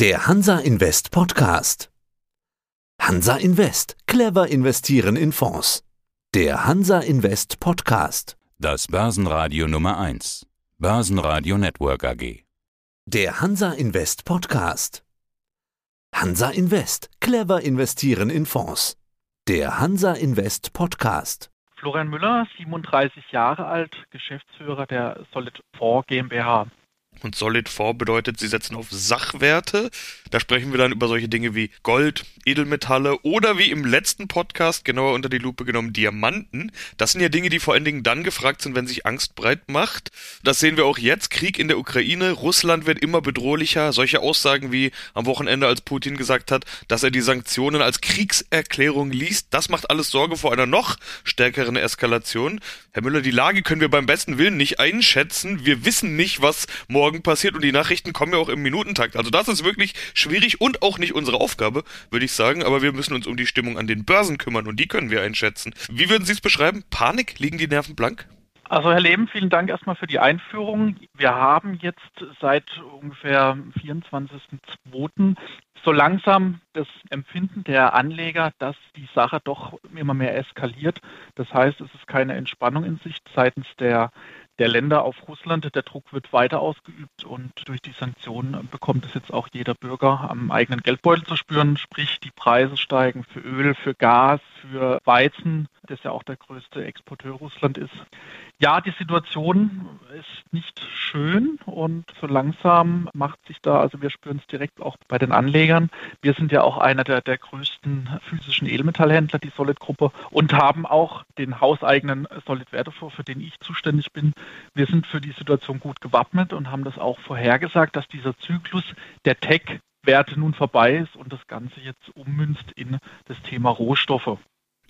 Der Hansa Invest Podcast. Hansa Invest. Clever investieren in Fonds. Der Hansa Invest Podcast. Das Börsenradio Nummer 1. Börsenradio Network AG. Der Hansa Invest Podcast. Hansa Invest. Clever investieren in Fonds. Der Hansa Invest Podcast. Florian Müller, 37 Jahre alt, Geschäftsführer der Solid 4 GmbH. Und Solid 4 bedeutet, sie setzen auf Sachwerte. Da sprechen wir dann über solche Dinge wie Gold, Edelmetalle oder wie im letzten Podcast genauer unter die Lupe genommen Diamanten. Das sind ja Dinge, die vor allen Dingen dann gefragt sind, wenn sich Angst breit macht. Das sehen wir auch jetzt. Krieg in der Ukraine. Russland wird immer bedrohlicher. Solche Aussagen wie am Wochenende, als Putin gesagt hat, dass er die Sanktionen als Kriegserklärung liest, das macht alles Sorge vor einer noch stärkeren Eskalation. Herr Müller, die Lage können wir beim besten Willen nicht einschätzen. Wir wissen nicht, was morgen passiert und die Nachrichten kommen ja auch im Minutentakt. Also das ist wirklich schwierig und auch nicht unsere Aufgabe, würde ich sagen. Aber wir müssen uns um die Stimmung an den Börsen kümmern und die können wir einschätzen. Wie würden Sie es beschreiben? Panik? Liegen die Nerven blank? Also Herr Leben, vielen Dank erstmal für die Einführung. Wir haben jetzt seit ungefähr 24.02. so langsam das Empfinden der Anleger, dass die Sache doch immer mehr eskaliert. Das heißt, es ist keine Entspannung in Sicht seitens der der Länder auf Russland. Der Druck wird weiter ausgeübt und durch die Sanktionen bekommt es jetzt auch jeder Bürger am eigenen Geldbeutel zu spüren. Sprich, die Preise steigen für Öl, für Gas, für Weizen, das ja auch der größte Exporteur Russland ist. Ja, die Situation ist nicht schön und so langsam macht sich da, also wir spüren es direkt auch bei den Anlegern. Wir sind ja auch einer der, der größten physischen Edelmetallhändler, die Solid-Gruppe, und haben auch den hauseigenen Solid Wertefonds, für den ich zuständig bin. Wir sind für die Situation gut gewappnet und haben das auch vorhergesagt, dass dieser Zyklus der Tech Werte nun vorbei ist und das Ganze jetzt ummünzt in das Thema Rohstoffe.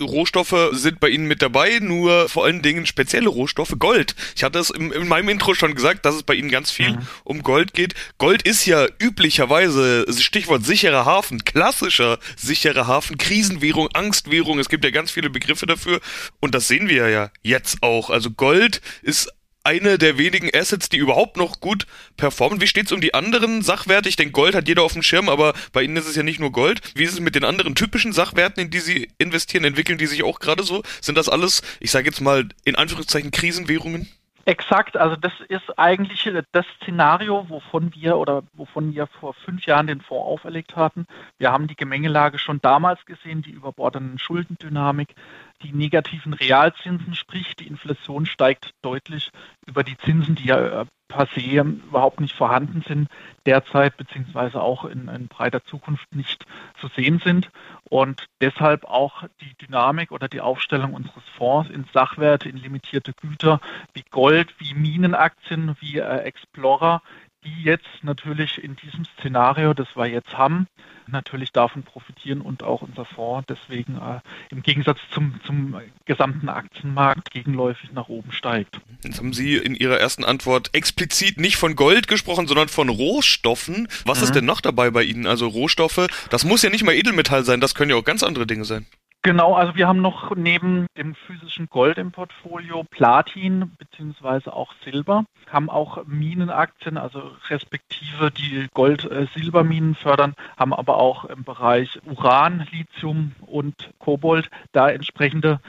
Rohstoffe sind bei Ihnen mit dabei, nur vor allen Dingen spezielle Rohstoffe. Gold. Ich hatte es in, in meinem Intro schon gesagt, dass es bei Ihnen ganz viel mhm. um Gold geht. Gold ist ja üblicherweise, Stichwort sicherer Hafen, klassischer sicherer Hafen, Krisenwährung, Angstwährung. Es gibt ja ganz viele Begriffe dafür. Und das sehen wir ja jetzt auch. Also Gold ist eine der wenigen Assets, die überhaupt noch gut performen. Wie steht's um die anderen Sachwerte? Ich denke, Gold hat jeder auf dem Schirm, aber bei Ihnen ist es ja nicht nur Gold. Wie ist es mit den anderen typischen Sachwerten, in die Sie investieren? Entwickeln die sich auch gerade so? Sind das alles, ich sage jetzt mal in Anführungszeichen Krisenwährungen? Exakt, also das ist eigentlich das Szenario, wovon wir oder wovon wir vor fünf Jahren den Fonds auferlegt hatten. Wir haben die Gemengelage schon damals gesehen, die überbordenden Schuldendynamik, die negativen Realzinsen, sprich die Inflation steigt deutlich über die Zinsen, die ja äh, per se überhaupt nicht vorhanden sind derzeit, beziehungsweise auch in, in, breiter Zukunft nicht zu sehen sind. Und deshalb auch die Dynamik oder die Aufstellung unseres Fonds in Sachwerte, in limitierte Güter wie Gold, wie Minenaktien, wie äh, Explorer, die jetzt natürlich in diesem Szenario, das wir jetzt haben, natürlich davon profitieren und auch unser Fonds deswegen äh, im Gegensatz zum, zum gesamten Aktienmarkt gegenläufig nach oben steigt. Jetzt haben Sie in Ihrer ersten Antwort explizit nicht von Gold gesprochen, sondern von Rohstoffen. Was mhm. ist denn noch dabei bei Ihnen? Also Rohstoffe, das muss ja nicht mal Edelmetall sein, das können ja auch ganz andere Dinge sein. Genau, also wir haben noch neben dem physischen Gold im Portfolio Platin beziehungsweise auch Silber, haben auch Minenaktien, also respektive die Gold-Silberminen fördern, haben aber auch im Bereich Uran, Lithium und Kobold da entsprechende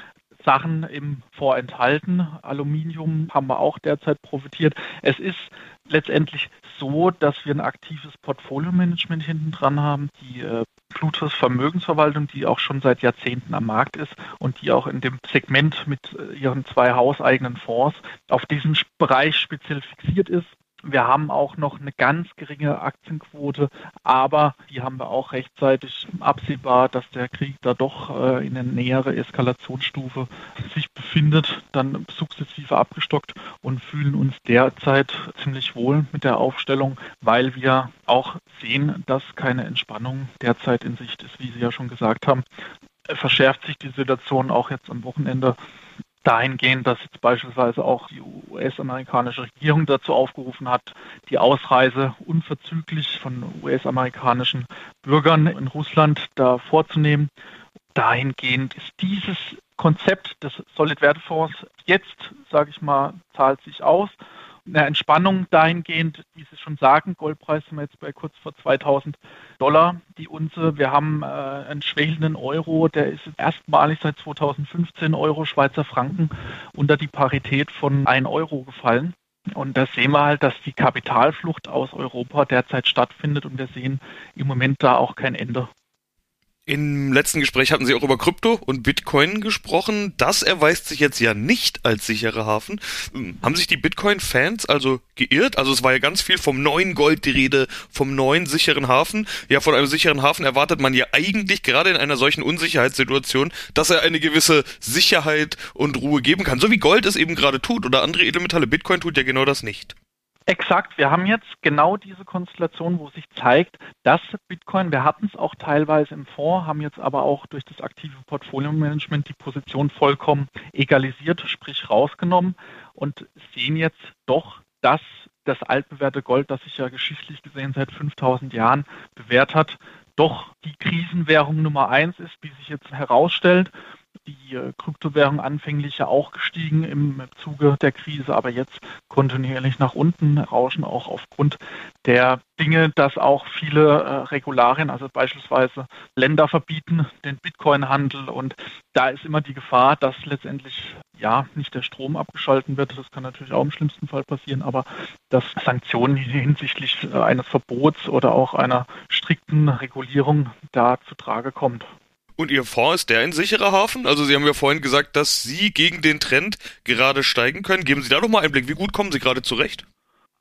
Sachen im Vorenthalten. Aluminium haben wir auch derzeit profitiert. Es ist letztendlich so, dass wir ein aktives Portfolio-Management hinten dran haben. Die äh, Plutus Vermögensverwaltung, die auch schon seit Jahrzehnten am Markt ist und die auch in dem Segment mit äh, ihren zwei hauseigenen Fonds auf diesen Bereich speziell fixiert ist. Wir haben auch noch eine ganz geringe Aktienquote, aber die haben wir auch rechtzeitig absehbar, dass der Krieg da doch äh, in eine nähere Eskalationsstufe sich befindet, dann sukzessive abgestockt und fühlen uns derzeit ziemlich wohl mit der Aufstellung, weil wir auch sehen, dass keine Entspannung derzeit in Sicht ist, wie Sie ja schon gesagt haben. Verschärft sich die Situation auch jetzt am Wochenende dahingehend, dass jetzt beispielsweise auch die US-amerikanische Regierung dazu aufgerufen hat, die Ausreise unverzüglich von US-amerikanischen Bürgern in Russland da vorzunehmen. Dahingehend ist dieses Konzept des Solid-Wertefonds jetzt, sage ich mal, zahlt sich aus. Eine Entspannung dahingehend, wie Sie schon sagen, Goldpreis sind wir jetzt bei kurz vor 2000 Dollar die Unze. Wir haben äh, einen schwächelnden Euro, der ist erstmalig seit 2015 Euro Schweizer Franken unter die Parität von 1 Euro gefallen. Und da sehen wir halt, dass die Kapitalflucht aus Europa derzeit stattfindet und wir sehen im Moment da auch kein Ende. Im letzten Gespräch hatten Sie auch über Krypto und Bitcoin gesprochen. Das erweist sich jetzt ja nicht als sicherer Hafen. Hm, haben sich die Bitcoin-Fans also geirrt? Also es war ja ganz viel vom neuen Gold die Rede, vom neuen sicheren Hafen. Ja, von einem sicheren Hafen erwartet man ja eigentlich gerade in einer solchen Unsicherheitssituation, dass er eine gewisse Sicherheit und Ruhe geben kann. So wie Gold es eben gerade tut oder andere Edelmetalle. Bitcoin tut ja genau das nicht. Exakt, wir haben jetzt genau diese Konstellation, wo sich zeigt, dass Bitcoin, wir hatten es auch teilweise im Fonds, haben jetzt aber auch durch das aktive Portfolio-Management die Position vollkommen egalisiert, sprich rausgenommen und sehen jetzt doch, dass das altbewährte Gold, das sich ja geschichtlich gesehen seit 5000 Jahren bewährt hat, doch die Krisenwährung Nummer eins ist, wie sich jetzt herausstellt die äh, Kryptowährung anfänglich ja auch gestiegen im Zuge der Krise, aber jetzt kontinuierlich nach unten rauschen, auch aufgrund der Dinge, dass auch viele äh, Regularien, also beispielsweise Länder verbieten den Bitcoin-Handel und da ist immer die Gefahr, dass letztendlich ja nicht der Strom abgeschalten wird. Das kann natürlich auch im schlimmsten Fall passieren, aber dass Sanktionen hinsichtlich äh, eines Verbots oder auch einer strikten Regulierung da zu Trage kommt. Und Ihr Fonds ist der ein sicherer Hafen? Also Sie haben ja vorhin gesagt, dass Sie gegen den Trend gerade steigen können. Geben Sie da doch mal einen Blick. Wie gut kommen Sie gerade zurecht?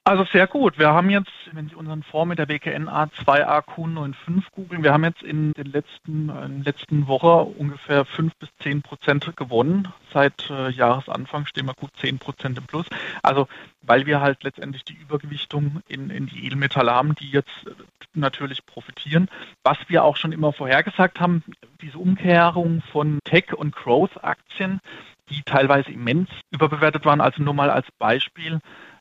Also sehr gut. Wir haben jetzt, wenn Sie unseren Fonds mit der WKN A2AQ95 googeln, wir haben jetzt in den letzten, in der letzten Woche ungefähr 5 bis 10 Prozent gewonnen. Seit äh, Jahresanfang stehen wir gut 10 Prozent im Plus. Also weil wir halt letztendlich die Übergewichtung in, in die Edelmetalle haben, die jetzt äh, natürlich profitieren. Was wir auch schon immer vorhergesagt haben, diese Umkehrung von Tech- und Growth-Aktien, die teilweise immens überbewertet waren. Also nur mal als Beispiel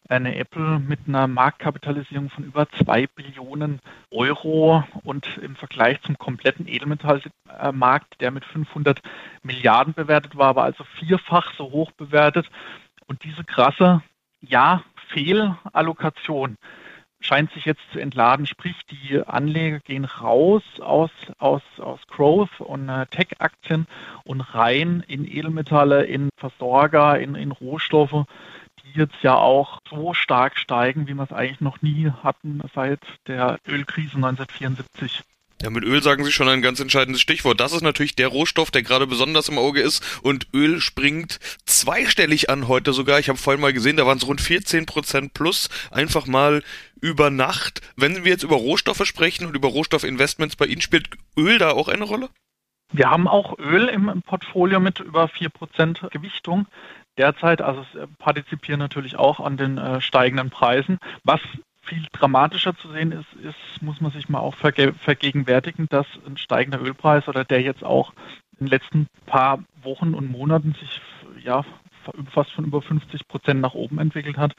eine Apple mit einer Marktkapitalisierung von über 2 Billionen Euro und im Vergleich zum kompletten Edelmetallmarkt, der mit 500 Milliarden bewertet war, war also vierfach so hoch bewertet. Und diese krasse, ja, Fehlallokation scheint sich jetzt zu entladen, sprich die Anleger gehen raus aus, aus, aus Growth und äh, Tech-Aktien und rein in Edelmetalle, in Versorger, in, in Rohstoffe, die jetzt ja auch so stark steigen, wie wir es eigentlich noch nie hatten seit der Ölkrise 1974. Ja, mit Öl sagen Sie schon ein ganz entscheidendes Stichwort. Das ist natürlich der Rohstoff, der gerade besonders im Auge ist. Und Öl springt zweistellig an heute sogar. Ich habe vorhin mal gesehen, da waren es rund 14 Prozent plus. Einfach mal über Nacht. Wenn wir jetzt über Rohstoffe sprechen und über Rohstoffinvestments bei Ihnen, spielt Öl da auch eine Rolle? Wir haben auch Öl im Portfolio mit über 4% Gewichtung derzeit. Also es äh, partizipieren natürlich auch an den äh, steigenden Preisen. Was viel dramatischer zu sehen ist, ist, muss man sich mal auch verge vergegenwärtigen, dass ein steigender Ölpreis oder der jetzt auch in den letzten paar Wochen und Monaten sich ja fast von über 50 Prozent nach oben entwickelt hat,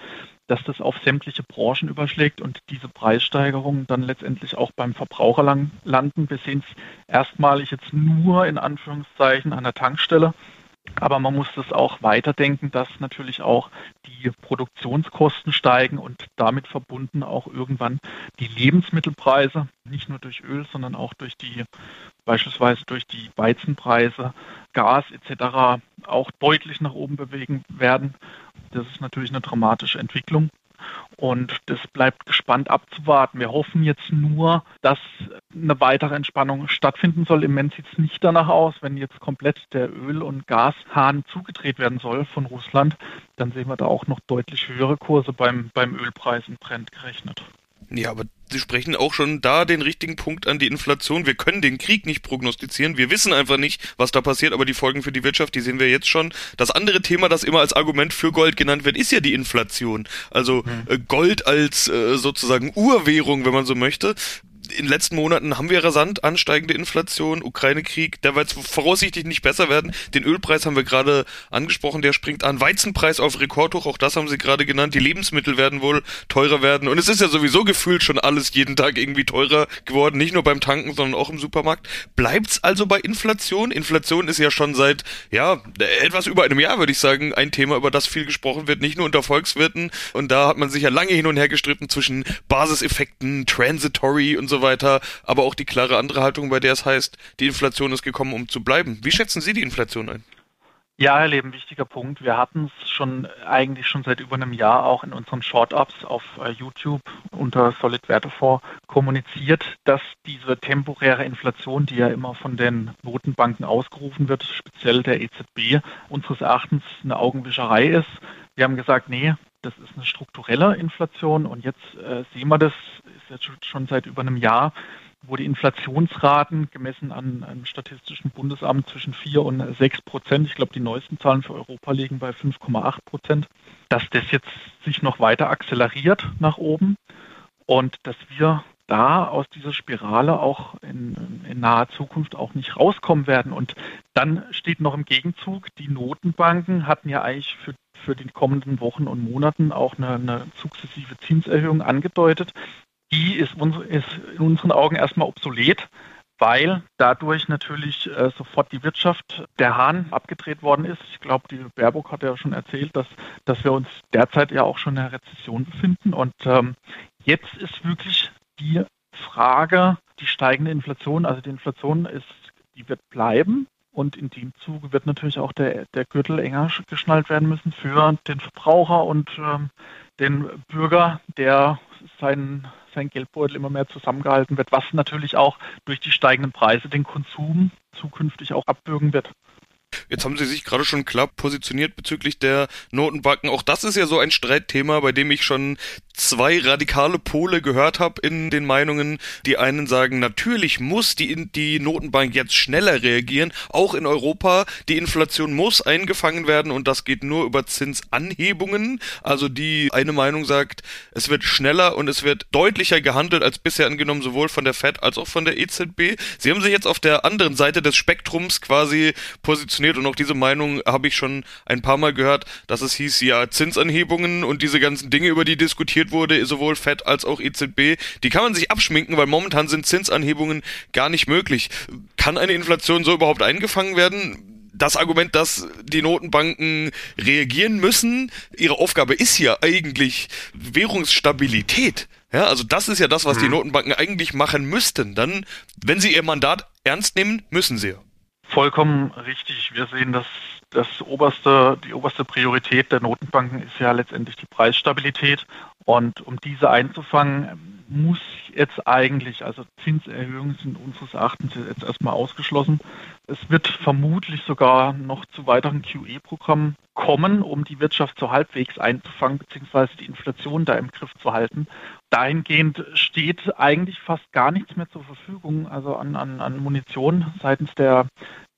dass das auf sämtliche Branchen überschlägt und diese Preissteigerungen dann letztendlich auch beim Verbraucher landen. Wir sehen es erstmalig jetzt nur in Anführungszeichen an der Tankstelle. Aber man muss das auch weiterdenken, dass natürlich auch die Produktionskosten steigen und damit verbunden auch irgendwann die Lebensmittelpreise, nicht nur durch Öl, sondern auch durch die beispielsweise durch die Weizenpreise, Gas etc. auch deutlich nach oben bewegen werden. Das ist natürlich eine dramatische Entwicklung. Und das bleibt gespannt abzuwarten. Wir hoffen jetzt nur, dass eine weitere Entspannung stattfinden soll. Im Moment sieht es nicht danach aus. Wenn jetzt komplett der Öl- und Gashahn zugedreht werden soll von Russland, dann sehen wir da auch noch deutlich höhere Kurse beim, beim Ölpreis in Brent gerechnet. Ja, aber Sie sprechen auch schon da den richtigen Punkt an die Inflation. Wir können den Krieg nicht prognostizieren. Wir wissen einfach nicht, was da passiert, aber die Folgen für die Wirtschaft, die sehen wir jetzt schon. Das andere Thema, das immer als Argument für Gold genannt wird, ist ja die Inflation. Also mhm. Gold als äh, sozusagen Urwährung, wenn man so möchte in den letzten Monaten haben wir rasant ansteigende Inflation, Ukraine-Krieg, der wird voraussichtlich nicht besser werden. Den Ölpreis haben wir gerade angesprochen, der springt an. Weizenpreis auf Rekordhoch, auch das haben Sie gerade genannt. Die Lebensmittel werden wohl teurer werden. Und es ist ja sowieso gefühlt schon alles jeden Tag irgendwie teurer geworden, nicht nur beim Tanken, sondern auch im Supermarkt. Bleibt's also bei Inflation? Inflation ist ja schon seit, ja, etwas über einem Jahr, würde ich sagen, ein Thema, über das viel gesprochen wird, nicht nur unter Volkswirten. Und da hat man sich ja lange hin und her gestritten zwischen Basiseffekten, Transitory und so weiter, aber auch die klare andere Haltung, bei der es heißt, die Inflation ist gekommen, um zu bleiben. Wie schätzen Sie die Inflation ein? Ja, Herr Leben, wichtiger Punkt. Wir hatten es schon eigentlich schon seit über einem Jahr auch in unseren Short-Ups auf äh, YouTube unter Solid Wertefonds kommuniziert, dass diese temporäre Inflation, die ja immer von den Notenbanken ausgerufen wird, speziell der EZB, unseres Erachtens eine Augenwischerei ist. Wir haben gesagt, nee, das ist eine strukturelle Inflation und jetzt äh, sehen wir das, ist jetzt schon seit über einem Jahr, wo die Inflationsraten gemessen an einem statistischen Bundesamt zwischen 4 und 6 Prozent, ich glaube die neuesten Zahlen für Europa liegen bei 5,8 Prozent, dass das jetzt sich noch weiter akzeleriert nach oben und dass wir da aus dieser Spirale auch in, in, naher Zukunft auch nicht rauskommen werden. Und dann steht noch im Gegenzug, die Notenbanken hatten ja eigentlich für, für die kommenden Wochen und Monaten auch eine, eine sukzessive Zinserhöhung angedeutet die ist, ist in unseren Augen erstmal obsolet, weil dadurch natürlich äh, sofort die Wirtschaft der Hahn abgedreht worden ist. Ich glaube, die Baerbock hat ja schon erzählt, dass, dass wir uns derzeit ja auch schon in einer Rezession befinden. Und ähm, jetzt ist wirklich die Frage, die steigende Inflation, also die Inflation ist, die wird bleiben. Und in dem Zuge wird natürlich auch der, der Gürtel enger geschnallt werden müssen für den Verbraucher und ähm, den Bürger, der seinen sein Geldbeutel immer mehr zusammengehalten wird, was natürlich auch durch die steigenden Preise den Konsum zukünftig auch abbürgen wird. Jetzt haben Sie sich gerade schon klar positioniert bezüglich der Notenbanken. Auch das ist ja so ein Streitthema, bei dem ich schon zwei radikale Pole gehört habe in den Meinungen. Die einen sagen, natürlich muss die, die Notenbank jetzt schneller reagieren, auch in Europa. Die Inflation muss eingefangen werden und das geht nur über Zinsanhebungen. Also die eine Meinung sagt, es wird schneller und es wird deutlicher gehandelt als bisher angenommen, sowohl von der Fed als auch von der EZB. Sie haben sich jetzt auf der anderen Seite des Spektrums quasi positioniert und auch diese Meinung habe ich schon ein paar Mal gehört, dass es hieß, ja, Zinsanhebungen und diese ganzen Dinge, über die diskutiert wurde, sowohl FED als auch EZB, die kann man sich abschminken, weil momentan sind Zinsanhebungen gar nicht möglich. Kann eine Inflation so überhaupt eingefangen werden? das Argument, dass die Notenbanken reagieren müssen, ihre Aufgabe ist ja eigentlich Währungsstabilität. Ja, also das ist ja das, was die mhm. Notenbanken eigentlich machen müssten. Dann, wenn sie ihr Mandat ernst nehmen, müssen sie. Vollkommen richtig. Wir sehen, dass das oberste, die oberste Priorität der Notenbanken ist ja letztendlich die Preisstabilität. Und um diese einzufangen, muss jetzt eigentlich, also Zinserhöhungen sind unseres Erachtens jetzt erstmal ausgeschlossen. Es wird vermutlich sogar noch zu weiteren QE-Programmen kommen, um die Wirtschaft so halbwegs einzufangen, beziehungsweise die Inflation da im Griff zu halten. Dahingehend steht eigentlich fast gar nichts mehr zur Verfügung, also an, an, an Munition seitens der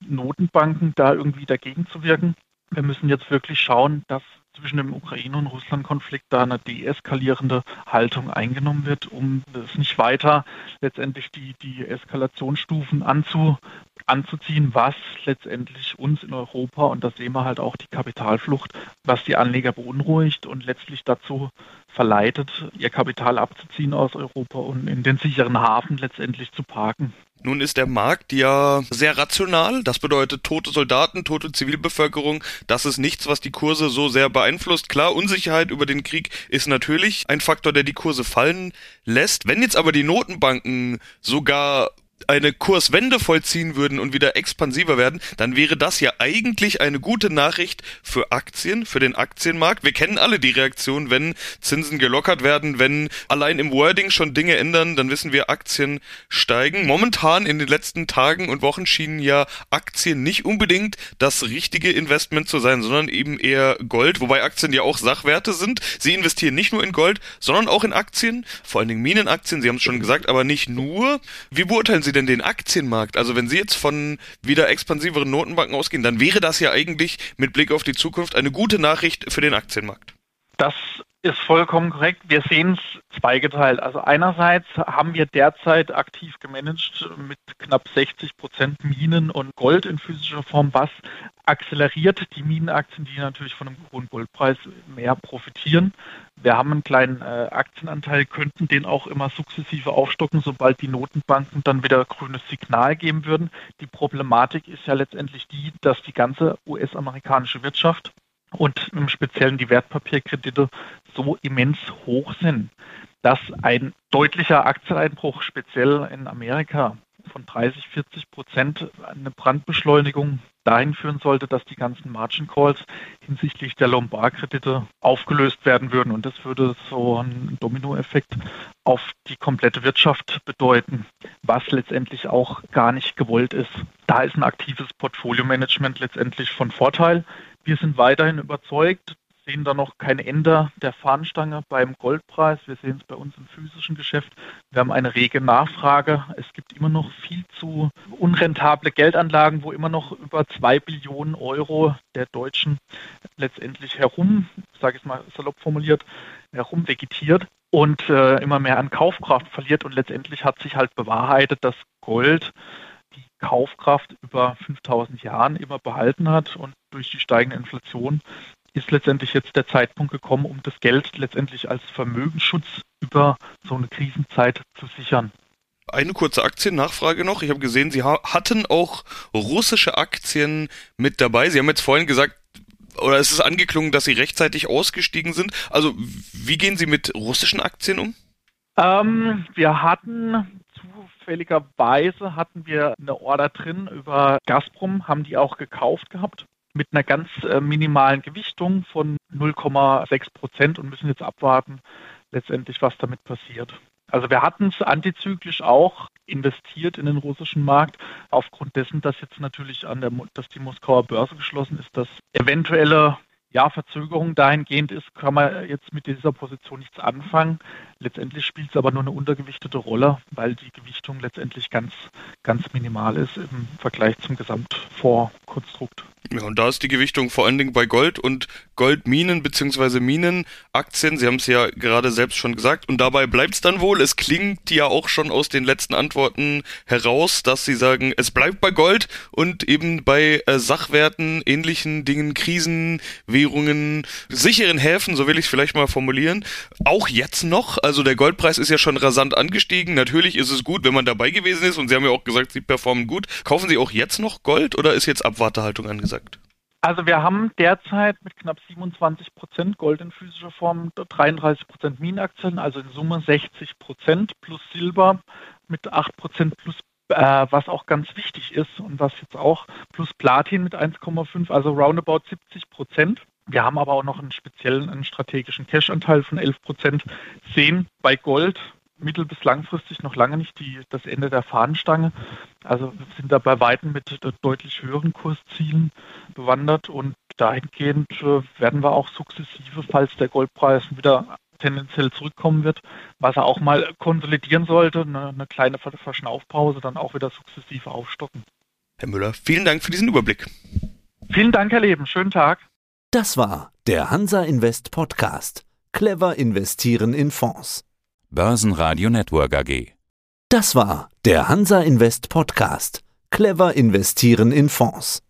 Notenbanken da irgendwie dagegen zu wirken. Wir müssen jetzt wirklich schauen, dass zwischen dem Ukraine- und Russland-Konflikt da eine deeskalierende Haltung eingenommen wird, um es nicht weiter letztendlich die, die Eskalationsstufen anzu, anzuziehen, was letztendlich uns in Europa, und da sehen wir halt auch die Kapitalflucht, was die Anleger beunruhigt und letztlich dazu verleitet, ihr Kapital abzuziehen aus Europa und in den sicheren Hafen letztendlich zu parken. Nun ist der Markt ja sehr rational. Das bedeutet tote Soldaten, tote Zivilbevölkerung. Das ist nichts, was die Kurse so sehr beeinflusst. Klar, Unsicherheit über den Krieg ist natürlich ein Faktor, der die Kurse fallen lässt. Wenn jetzt aber die Notenbanken sogar eine Kurswende vollziehen würden und wieder expansiver werden, dann wäre das ja eigentlich eine gute Nachricht für Aktien, für den Aktienmarkt. Wir kennen alle die Reaktion, wenn Zinsen gelockert werden, wenn allein im Wording schon Dinge ändern, dann wissen wir, Aktien steigen. Momentan in den letzten Tagen und Wochen schienen ja Aktien nicht unbedingt das richtige Investment zu sein, sondern eben eher Gold, wobei Aktien ja auch Sachwerte sind. Sie investieren nicht nur in Gold, sondern auch in Aktien, vor allen Dingen Minenaktien, Sie haben es schon gesagt, aber nicht nur. Wie beurteilen Sie Sie denn den Aktienmarkt? Also wenn Sie jetzt von wieder expansiveren Notenbanken ausgehen, dann wäre das ja eigentlich mit Blick auf die Zukunft eine gute Nachricht für den Aktienmarkt. Das ist vollkommen korrekt. Wir sehen es zweigeteilt. Also einerseits haben wir derzeit aktiv gemanagt mit knapp 60 Prozent Minen und Gold in physischer Form, was akzeleriert die Minenaktien, die natürlich von einem hohen Goldpreis mehr profitieren. Wir haben einen kleinen äh, Aktienanteil, könnten den auch immer sukzessive aufstocken, sobald die Notenbanken dann wieder grünes Signal geben würden. Die Problematik ist ja letztendlich die, dass die ganze US-amerikanische Wirtschaft und im Speziellen die Wertpapierkredite so immens hoch sind, dass ein deutlicher Aktieneinbruch speziell in Amerika von 30, 40 Prozent eine Brandbeschleunigung dahin führen sollte, dass die ganzen Margin Calls hinsichtlich der Lombard-Kredite aufgelöst werden würden. Und das würde so einen Dominoeffekt auf die komplette Wirtschaft bedeuten, was letztendlich auch gar nicht gewollt ist. Da ist ein aktives Portfolio-Management letztendlich von Vorteil. Wir sind weiterhin überzeugt, sehen da noch kein Ende der Fahnenstange beim Goldpreis. Wir sehen es bei uns im physischen Geschäft. Wir haben eine rege Nachfrage. Es gibt immer noch viel zu unrentable Geldanlagen, wo immer noch über zwei Billionen Euro der Deutschen letztendlich herum, sage ich mal salopp formuliert, herum vegetiert und äh, immer mehr an Kaufkraft verliert. Und letztendlich hat sich halt bewahrheitet, dass Gold die Kaufkraft über 5000 Jahren immer behalten hat und durch die steigende Inflation ist letztendlich jetzt der Zeitpunkt gekommen, um das Geld letztendlich als Vermögensschutz über so eine Krisenzeit zu sichern. Eine kurze Aktiennachfrage noch. Ich habe gesehen, Sie hatten auch russische Aktien mit dabei. Sie haben jetzt vorhin gesagt, oder es ist angeklungen, dass Sie rechtzeitig ausgestiegen sind. Also wie gehen Sie mit russischen Aktien um? Ähm, wir hatten zufälligerweise hatten wir eine Order drin über Gazprom, haben die auch gekauft gehabt? Mit einer ganz äh, minimalen Gewichtung von 0,6 Prozent und müssen jetzt abwarten, letztendlich, was damit passiert. Also wir hatten es antizyklisch auch investiert in den russischen Markt, aufgrund dessen, dass jetzt natürlich an der, dass die Moskauer Börse geschlossen ist, dass eventuelle ja, Verzögerung dahingehend ist, kann man jetzt mit dieser Position nichts anfangen. Letztendlich spielt es aber nur eine untergewichtete Rolle, weil die Gewichtung letztendlich ganz, ganz minimal ist im Vergleich zum Gesamtfondskonstrukt. Ja, und da ist die Gewichtung vor allen Dingen bei Gold und Goldminen bzw. Minenaktien. Sie haben es ja gerade selbst schon gesagt. Und dabei bleibt es dann wohl. Es klingt ja auch schon aus den letzten Antworten heraus, dass Sie sagen, es bleibt bei Gold und eben bei äh, Sachwerten, ähnlichen Dingen, Krisen, Währungen, sicheren Häfen, so will ich es vielleicht mal formulieren. Auch jetzt noch. Also der Goldpreis ist ja schon rasant angestiegen. Natürlich ist es gut, wenn man dabei gewesen ist. Und Sie haben ja auch gesagt, Sie performen gut. Kaufen Sie auch jetzt noch Gold oder ist jetzt Abwartehaltung angesagt? Also wir haben derzeit mit knapp 27 Prozent Gold in physischer Form 33 Prozent Minenaktien, also in Summe 60 Prozent plus Silber mit 8 Prozent plus äh, was auch ganz wichtig ist und was jetzt auch plus Platin mit 1,5, also roundabout 70 Prozent. Wir haben aber auch noch einen speziellen, einen strategischen Cash-Anteil von 11 Prozent. Sehen bei Gold mittel- bis langfristig noch lange nicht die, das Ende der Fahnenstange. Also wir sind da bei Weitem mit deutlich höheren Kurszielen bewandert und dahingehend äh, werden wir auch sukzessive, falls der Goldpreis wieder tendenziell zurückkommen wird, was er auch mal konsolidieren sollte, eine, eine kleine Verschnaufpause, dann auch wieder sukzessive aufstocken. Herr Müller, vielen Dank für diesen Überblick. Vielen Dank, Herr Leben. Schönen Tag. Das war der Hansa Invest Podcast. Clever investieren in Fonds. Börsenradio Network AG. Das war der Hansa Invest Podcast. Clever investieren in Fonds.